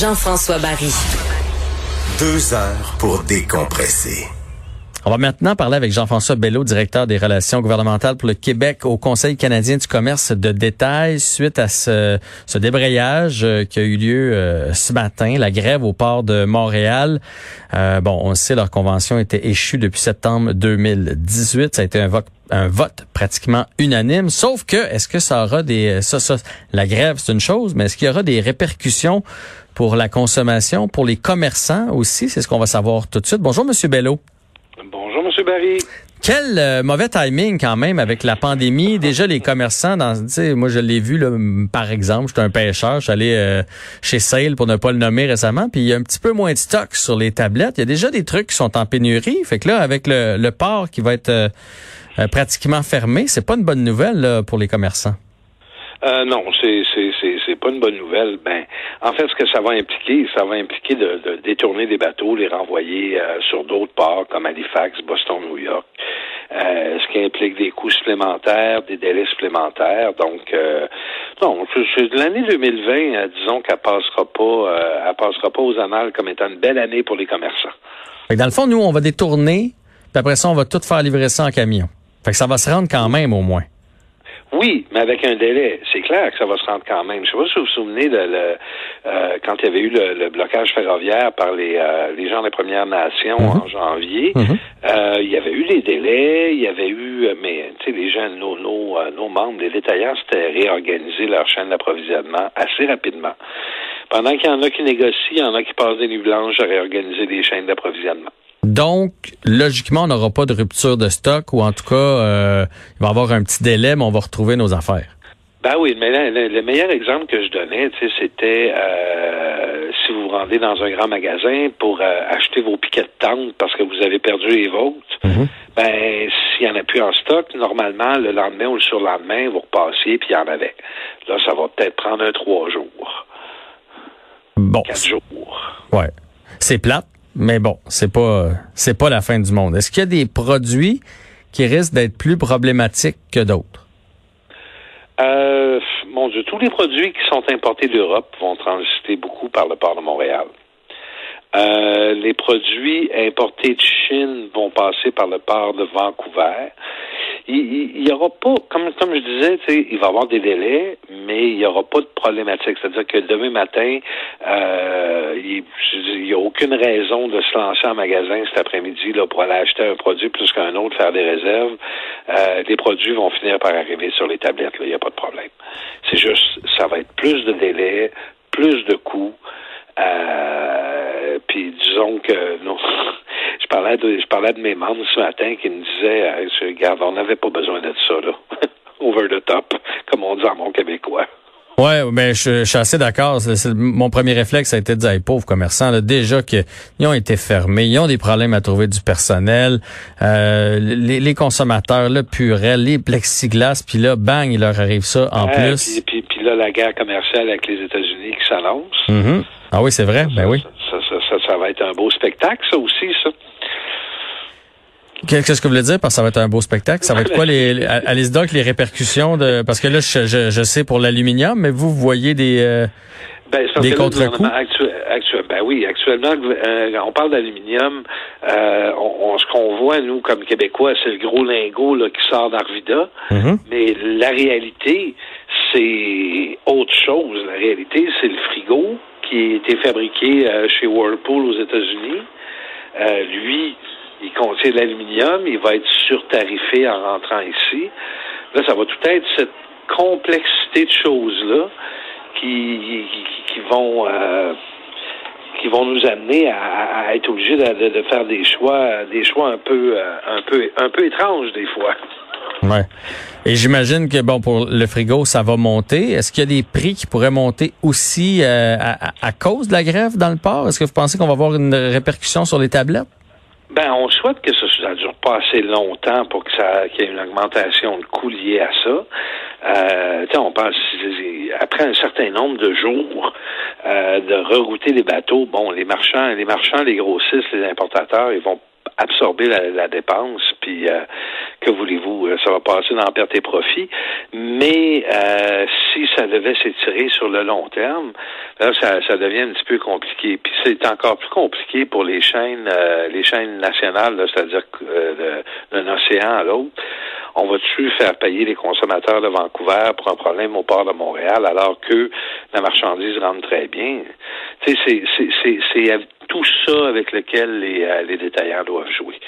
Jean-François Barry. Deux heures pour décompresser. On va maintenant parler avec Jean-François Bello, directeur des relations gouvernementales pour le Québec au Conseil canadien du commerce de détail suite à ce, débrayage euh, qui a eu lieu euh, ce matin, la grève au port de Montréal. Euh, bon, on sait leur convention était échue depuis septembre 2018. Ça a été un vote un vote pratiquement unanime, sauf que est-ce que ça aura des ça, ça la grève c'est une chose, mais est-ce qu'il y aura des répercussions pour la consommation, pour les commerçants aussi, c'est ce qu'on va savoir tout de suite. Bonjour monsieur Bello. Bonjour, M. Barry. Quel euh, mauvais timing quand même avec la pandémie. Déjà les commerçants, dans, moi je l'ai vu là, par exemple, j'étais un pêcheur, je suis allé euh, chez Sale pour ne pas le nommer récemment, puis il y a un petit peu moins de stock sur les tablettes. Il y a déjà des trucs qui sont en pénurie. Fait que là, avec le, port qui va être euh, pratiquement fermé, c'est pas une bonne nouvelle pour les commerçants. Euh, non, c'est c'est pas une bonne nouvelle. Ben, en fait, ce que ça va impliquer, ça va impliquer de, de détourner des bateaux, les renvoyer euh, sur d'autres ports comme Halifax, Boston, New York. Euh, ce qui implique des coûts supplémentaires, des délais supplémentaires. Donc, euh, non, l'année 2020, disons qu'elle passera pas, elle passera pas aux annales comme étant une belle année pour les commerçants. dans le fond, nous, on va détourner, puis après ça, on va tout faire livrer ça en camion. Fait que ça va se rendre quand même au moins. Oui, mais avec un délai. C'est clair que ça va se rendre quand même. Je sais pas si vous vous souvenez de le, euh, quand il y avait eu le, blocage ferroviaire par les, euh, les gens des Premières Nations mhm. en janvier. Mhm. euh, il y avait eu des délais, il y avait eu, mais tu sais, les gens, nos, nos, nos membres, les détaillants, c'était réorganiser leur chaîne d'approvisionnement assez rapidement. Pendant qu'il y en a qui négocient, il y en a qui passent des nuits blanches à réorganiser des chaînes d'approvisionnement. Donc, logiquement, on n'aura pas de rupture de stock ou en tout cas, euh, il va y avoir un petit délai, mais on va retrouver nos affaires. Ben oui, mais le, meilleur exemple que je donnais, c'était euh, si vous vous rendez dans un grand magasin pour euh, acheter vos piquets de tente parce que vous avez perdu les vôtres, mhm. ben s'il n'y en a plus en stock, normalement, le lendemain ou le surlendemain, vous repassiez puis il y en avait. Là, ça va peut-être prendre un trois jours. Bon. Quatre jours. Ouais. C'est plate, mais bon, c'est pas c'est pas la fin du monde. Est-ce qu'il y a des produits qui risquent d'être plus problématiques que d'autres? Euh, mon Dieu, tous les produits qui sont importés d'Europe vont transiter beaucoup par le port de Montréal. Euh, les produits importés de Chine vont passer par le port de Vancouver il, y aura pas, comme, comme je disais, il va y avoir des délais, mais il n'y aura pas de problématique. C'est-à-dire que demain matin, euh, il n'y a aucune raison de se lancer en magasin cet après-midi là, pour aller acheter un produit plus qu'un autre, faire des réserves. Euh, les produits vont finir par arriver sur les tablettes. Il n'y a pas de problème. C'est juste, ça va être plus de délais, plus de coûts. Euh, puis disons que non, je parlais de je parlais de mes membres ce matin qui me disaient euh, regarde, on n'avait pas besoin de ça là. Over the top, comme on dit en mon québécois. Ouais, mais je, suis assez d'accord. Mon premier réflexe a été de dire, hey, pauvres commerçants, là, déjà qu'ils ont été fermés, ils ont des problèmes à trouver du personnel, euh, les, les, consommateurs, le purel, les plexiglas, puis là, bang, il leur arrive ça en plus. Puis, puis, là, la guerre commerciale avec les États-Unis qui s'annonce. Mm-hmm. Ah oui, c'est vrai, ben oui. Ça, ça, va être un beau spectacle, ça aussi, ça. Qu'est-ce que vous voulez dire parce que ça va être un beau spectacle? Ça va être quoi les, allez donc les répercussions de, parce que là, je, je, sais pour l'aluminium, mais vous, vous voyez des, euh, ben, des contre-coups? ben oui, actuellement, euh, on parle d'aluminium. Euh, on, ce qu'on voit, nous, comme Québécois, c'est le gros lingot là, qui sort d'Arvida. Mm-hmm. Mais la réalité, c'est autre chose. La réalité, c'est le frigo qui a été fabriqué euh, chez Whirlpool aux États-Unis. Euh, lui, il contient de l'aluminium, il va être surtarifé en rentrant ici. Là, ça va tout être cette complexité de choses-là qui, vont euh, qui vont nous amener à, être obligés de, faire des choix des choix un peu un peu un peu étranges des fois. Ouais. Et j'imagine que bon pour le frigo, ça va monter. Est-ce qu'il y a des prix qui pourraient monter aussi euh, à, cause de la grève dans le port? Est-ce que vous pensez qu'on va avoir une répercussion sur les tablettes? Ben, on souhaite que ça ne dure pas assez longtemps pour que ça qu'il y ait une augmentation de coûts liés à ça. Euh, on pense après un certain nombre de jours euh, de rerouter les bateaux, bon, les marchands, les marchands, les grossistes, les importateurs, ils vont absorber la, dépense, puis euh, que voulez-vous, euh, ça va passer dans perte et profit. Mais euh, si ça devait s'étirer sur le long terme, là, ça, ça devient un petit peu compliqué. Puis c'est encore plus compliqué pour les chaînes, les chaînes nationales, c'est-à-dire d'un océan à l'autre. On va-tu faire payer les consommateurs de Vancouver pour un problème au port de Montréal alors que la marchandise rentre très bien? Tu sais, c'est tout ça avec lequel les, euh, les détaillants doivent jouer.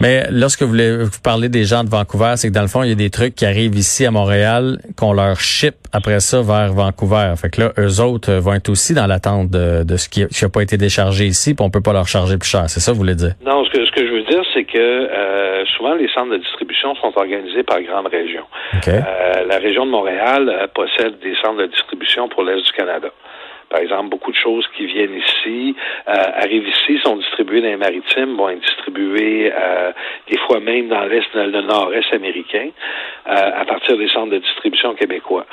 Mais lorsque vous, voulez, vous parlez des gens de Vancouver, c'est que dans le fond, il y a des trucs qui arrivent ici à Montréal, qu'on leur ship après ça vers Vancouver. Fait que là, eux autres vont être aussi dans l'attente de, de, ce qui n'a pas été déchargé ici, puis on peut pas leur charger plus cher. C'est ça que vous voulez dire? Non, ce que, ce que je veux dire, c'est que euh, souvent les centres de distribution sont organisés par grandes régions. Euh, la région de Montréal euh, possède des centres de distribution pour l'Est du Canada. Par exemple, beaucoup de choses qui viennent ici, euh, arrivent ici, sont distribuées dans les maritimes, vont être distribuées euh, des fois même dans l'est, dans le nord-est américain, euh, à partir des centres de distribution québécois.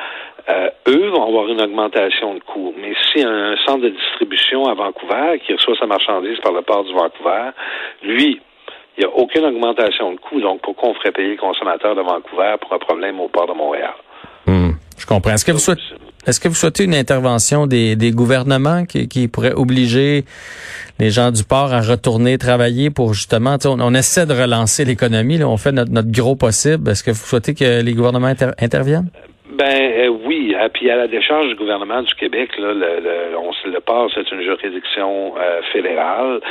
eux vont avoir une augmentation de coûts. Mais si un, centre de distribution à Vancouver qui reçoit sa marchandise par le port du Vancouver, lui, il n'y a aucune augmentation de coûts. Donc, pourquoi on ferait payer le consommateur de Vancouver pour un problème au port de Montréal? Je comprends. Est-ce que vous souhaitez est-ce que vous souhaitez une intervention des, gouvernements qui, qui pourrait obliger les gens du port à retourner travailler pour justement, on, essaie de relancer l'économie, on fait notre, notre, gros possible. Est-ce que vous souhaitez que les gouvernements interviennent? Ben euh, oui, euh, puis à la décharge du gouvernement du Québec, là, le, le, on le port, c'est une juridiction euh, fédérale,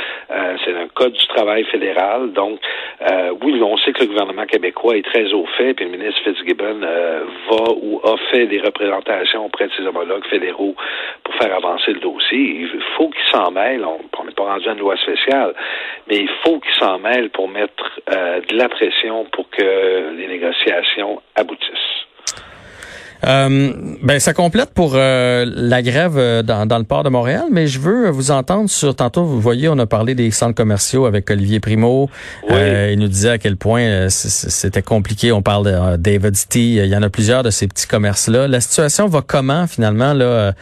c'est un code du travail fédéral. Donc, oui, on sait que le gouvernement québécois est très au fait, puis le ministre Fitzgibbon va ou a fait des représentations auprès de ses homologues fédéraux pour faire avancer le dossier. Il faut qu'il s'en mêle. On n'est pas rendu à une loi spéciale, mais il faut qu'il s'en mêle pour mettre de la pression pour que les négociations aboutissent. Euh, ben ça complète pour euh, la grève euh, dans, dans, le port de Montréal, mais je veux vous entendre sur tantôt. Vous voyez, on a parlé des centres commerciaux avec Olivier Primo. il nous disait à quel point c'était compliqué. On parle de David Il y en a plusieurs de ces petits commerces là. La situation va comment finalement là?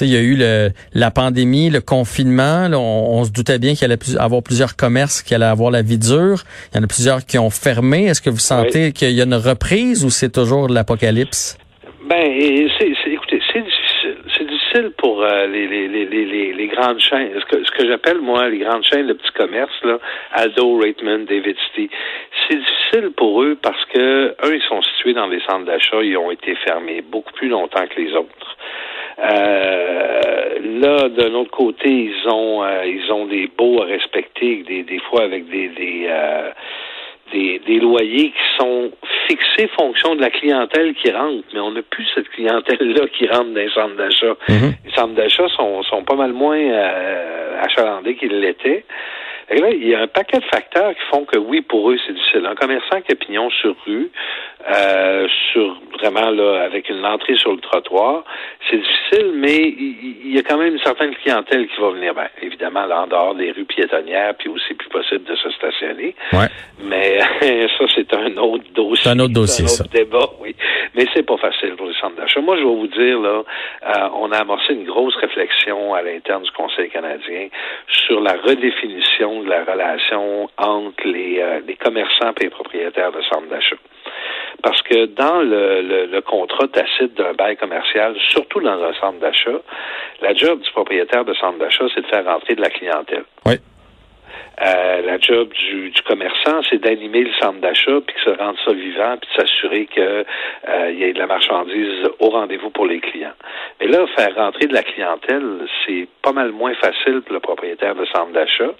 Il y a eu le, la pandémie, le confinement. on, se doutait bien qu'il allait avoir plusieurs commerces qui allaient avoir la vie dure. Il y en a plusieurs qui ont fermé. Est-ce que vous sentez qu'il y a une reprise ou c'est toujours l'apocalypse? Ben, c'est, écoutez, c'est difficile. C'est difficile pour euh, les, les, les, les, grandes chaînes. Ce que, ce que j'appelle, moi, les grandes chaînes de petits commerces, là, Aldo, Raitman, David City. C'est difficile pour eux parce que, eux, ils sont situés dans des centres d'achat, ils ont été fermés beaucoup plus longtemps que les autres. Euh, là, de l'autre côté, ils ont euh, ils ont des baux à respecter, des, des fois avec des, des euh, des, des, loyers qui sont fixés fonction de la clientèle qui rentre, mais on n'a plus cette clientèle-là qui rentre dans les centres d'achat. Mhm. Les centres d'achat sont, sont pas mal moins euh, achalandés qu'ils l'étaient. Et là, il y a un paquet de facteurs qui font que oui, pour eux, c'est difficile. Un commerçant qui a pignon sur rue, euh, sur vraiment là, avec une entrée sur le trottoir, c'est difficile, mais il, y a quand même une certaine clientèle qui va venir. Ben, évidemment, là, en dehors des rues piétonnières, puis aussi plus possible de se stationner. Ouais. Mais ça, c'est un autre dossier. C'est un autre dossier, un autre débat, oui. Mais c'est pas facile pour les centres d'achat. Moi, je vais vous dire, là, euh, on a amorcé une grosse réflexion à l'interne du Conseil canadien sur la redéfinition de la relation entre les, euh, les commerçants et les propriétaires de centres d'achat. Parce que dans le, le, contrat tacite d'un bail commercial, surtout dans un centre d'achat, la job du propriétaire de centre d'achat, c'est de faire rentrer de la clientèle. Oui. Euh, la job du, du commerçant, c'est d'animer le centre d'achat, puis que se rendre ça vivant, puis de s'assurer qu'il euh, y ait de la marchandise au rendez-vous pour les clients. Mais là, faire rentrer de la clientèle, c'est pas mal moins facile pour le propriétaire de centre d'achat.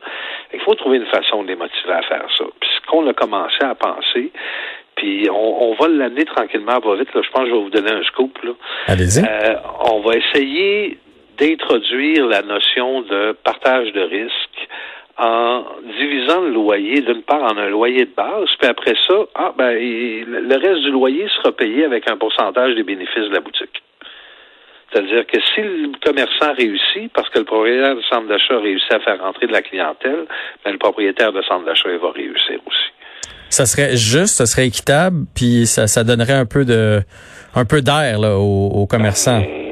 Il faut trouver une façon de les motiver à faire ça. Puis ce qu'on a commencé à penser, puis on, on va l'amener tranquillement, va vite. Là. Je pense que je vais vous donner un scoop. Allez-y. Euh, on va essayer d'introduire la notion de partage de risque en divisant le loyer d'une part en un loyer de base, puis après ça, ah ben le reste du loyer sera payé avec un pourcentage des bénéfices de la boutique. C'est-à-dire que si le commerçant réussit, parce que le propriétaire du centre d'achat réussit à faire rentrer de la clientèle, ben, le propriétaire de centre d'achat va réussir aussi. Ça serait juste, ça serait équitable, puis ça, ça donnerait un peu de un peu d'air aux, aux, commerçants. Ben.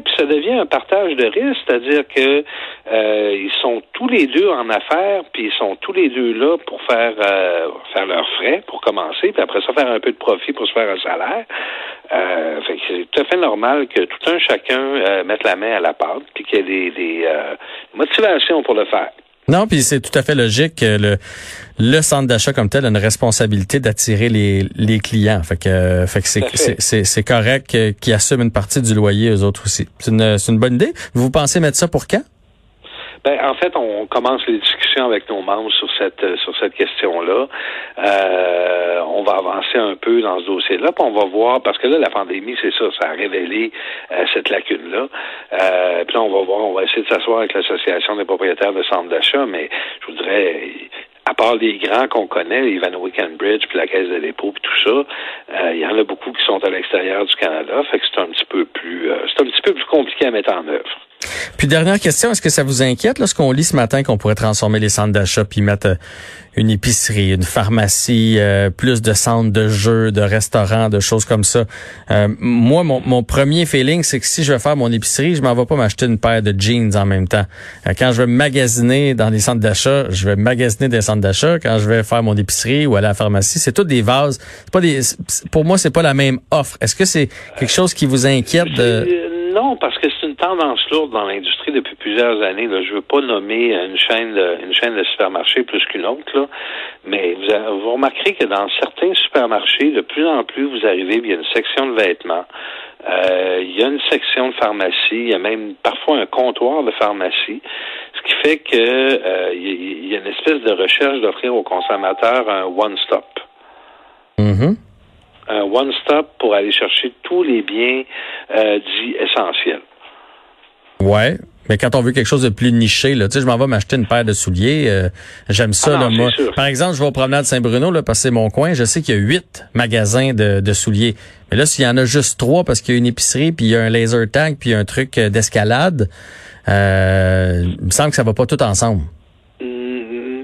Puis ça devient un partage de risques, c'est-à-dire que euh, ils sont tous les deux en affaires, puis ils sont tous les deux là pour faire euh, faire leurs frais pour commencer, puis après ça faire un peu de profit pour se faire un salaire. Euh, c'est tout à fait normal que tout un chacun mette la main à la pâte, puis qu'il y ait des, motivations pour le faire. Non, puis c'est tout à fait logique que le, le centre d'achat comme tel a une responsabilité d'attirer les, les clients. Fait que, fait que c'est, c'est, correct qu'ils assument une partie du loyer eux autres aussi. C'est une, c'est une bonne idée. Vous pensez mettre ça pour quand? Ben, en fait, on commence les discussions avec nos membres sur cette sur cette question-là. Euh, on va avancer un peu dans ce dossier-là, puis on va voir parce que là, la pandémie, c'est ça, ça a révélé euh, cette lacune-là. Euh, puis là, on va voir, on va essayer de s'asseoir avec l'association des propriétaires de centres d'achat, mais je voudrais à part les grands qu'on connaît, les Ivanhoe Cambridge, puis la Caisse de dépôt, puis tout ça, il y en a beaucoup qui sont à l'extérieur du Canada, fait que c'est un petit peu plus, c'est un petit peu plus compliqué à mettre en œuvre. Puis dernière question, est-ce que ça vous inquiète lorsqu'on lit ce matin qu'on pourrait transformer les centres d'achat puis mettre euh, une épicerie, une pharmacie, euh, plus de centres de jeux, de restaurants, de choses comme ça? Euh, moi, mon, premier feeling, c'est que si je vais faire mon épicerie, je m'en vais pas m'acheter une paire de jeans en même temps. quand je vais magasiner dans les centres d'achat, je vais magasiner des centres d'achat. Quand je vais faire mon épicerie ou aller à la pharmacie, c'est tout des vases. C'est pas des. Pour moi, c'est pas la même offre. Est-ce que c'est quelque chose qui vous inquiète de non, parce que c'est une tendance lourde dans l'industrie depuis plusieurs années. Là. Je veux pas nommer une chaîne de, une chaîne de supermarchés plus qu'une autre, là. mais vous, vous, remarquerez que dans certains supermarchés, de plus en plus, vous arrivez, il y a une section de vêtements, euh, il y a une section de pharmacie, il y a même parfois un comptoir de pharmacie, ce qui fait que euh, il y, a une espèce de recherche d'offrir aux consommateurs un one-stop. Mm-hmm un one-stop pour aller chercher tous les biens euh, dits essentiels. Ouais. Mais quand on veut quelque chose de plus niché, là, tu sais, je m'en vais m'acheter une paire de souliers. Euh, j'aime ça, ah là, moi. Par exemple, je vais au promenade Saint-Bruno, là, parce que c'est mon coin. Je sais qu'il y a huit magasins de, de souliers. Mais là, s'il y en a juste trois, parce qu'il y a une épicerie, puis il y a un laser tag, puis un truc euh, d'escalade, euh, il me semble que ça va pas tout ensemble.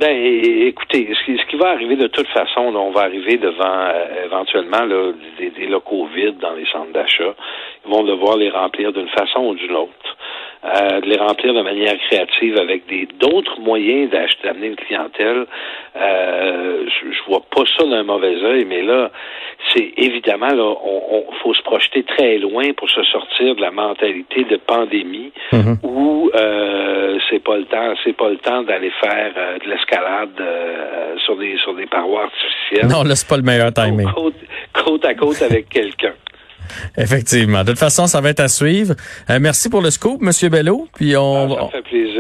Ben, écoutez, ce qui, va arriver de toute façon, on va arriver devant euh, éventuellement des, locaux vides dans les centres d'achat. Ils vont devoir les remplir d'une façon ou d'une autre. Euh, de les remplir de manière créative avec des d'autres moyens d'acheter d'amener une clientèle. Euh, je, je, vois pas ça d'un mauvais œil, mais là, c'est évidemment là, on, faut se projeter très loin pour se sortir de la mentalité de pandémie mhm. où euh, c'est pas le temps, c'est pas le temps d'aller faire euh, de l'escalade euh, sur des sur des parois artificielles. Non, là c'est pas le meilleur timing. Côte, côte à côte avec quelqu'un. Effectivement. De toute façon, ça va être à suivre. Euh, merci pour le scoop, Monsieur Bello. Puis on, ah, ça fait plaisir.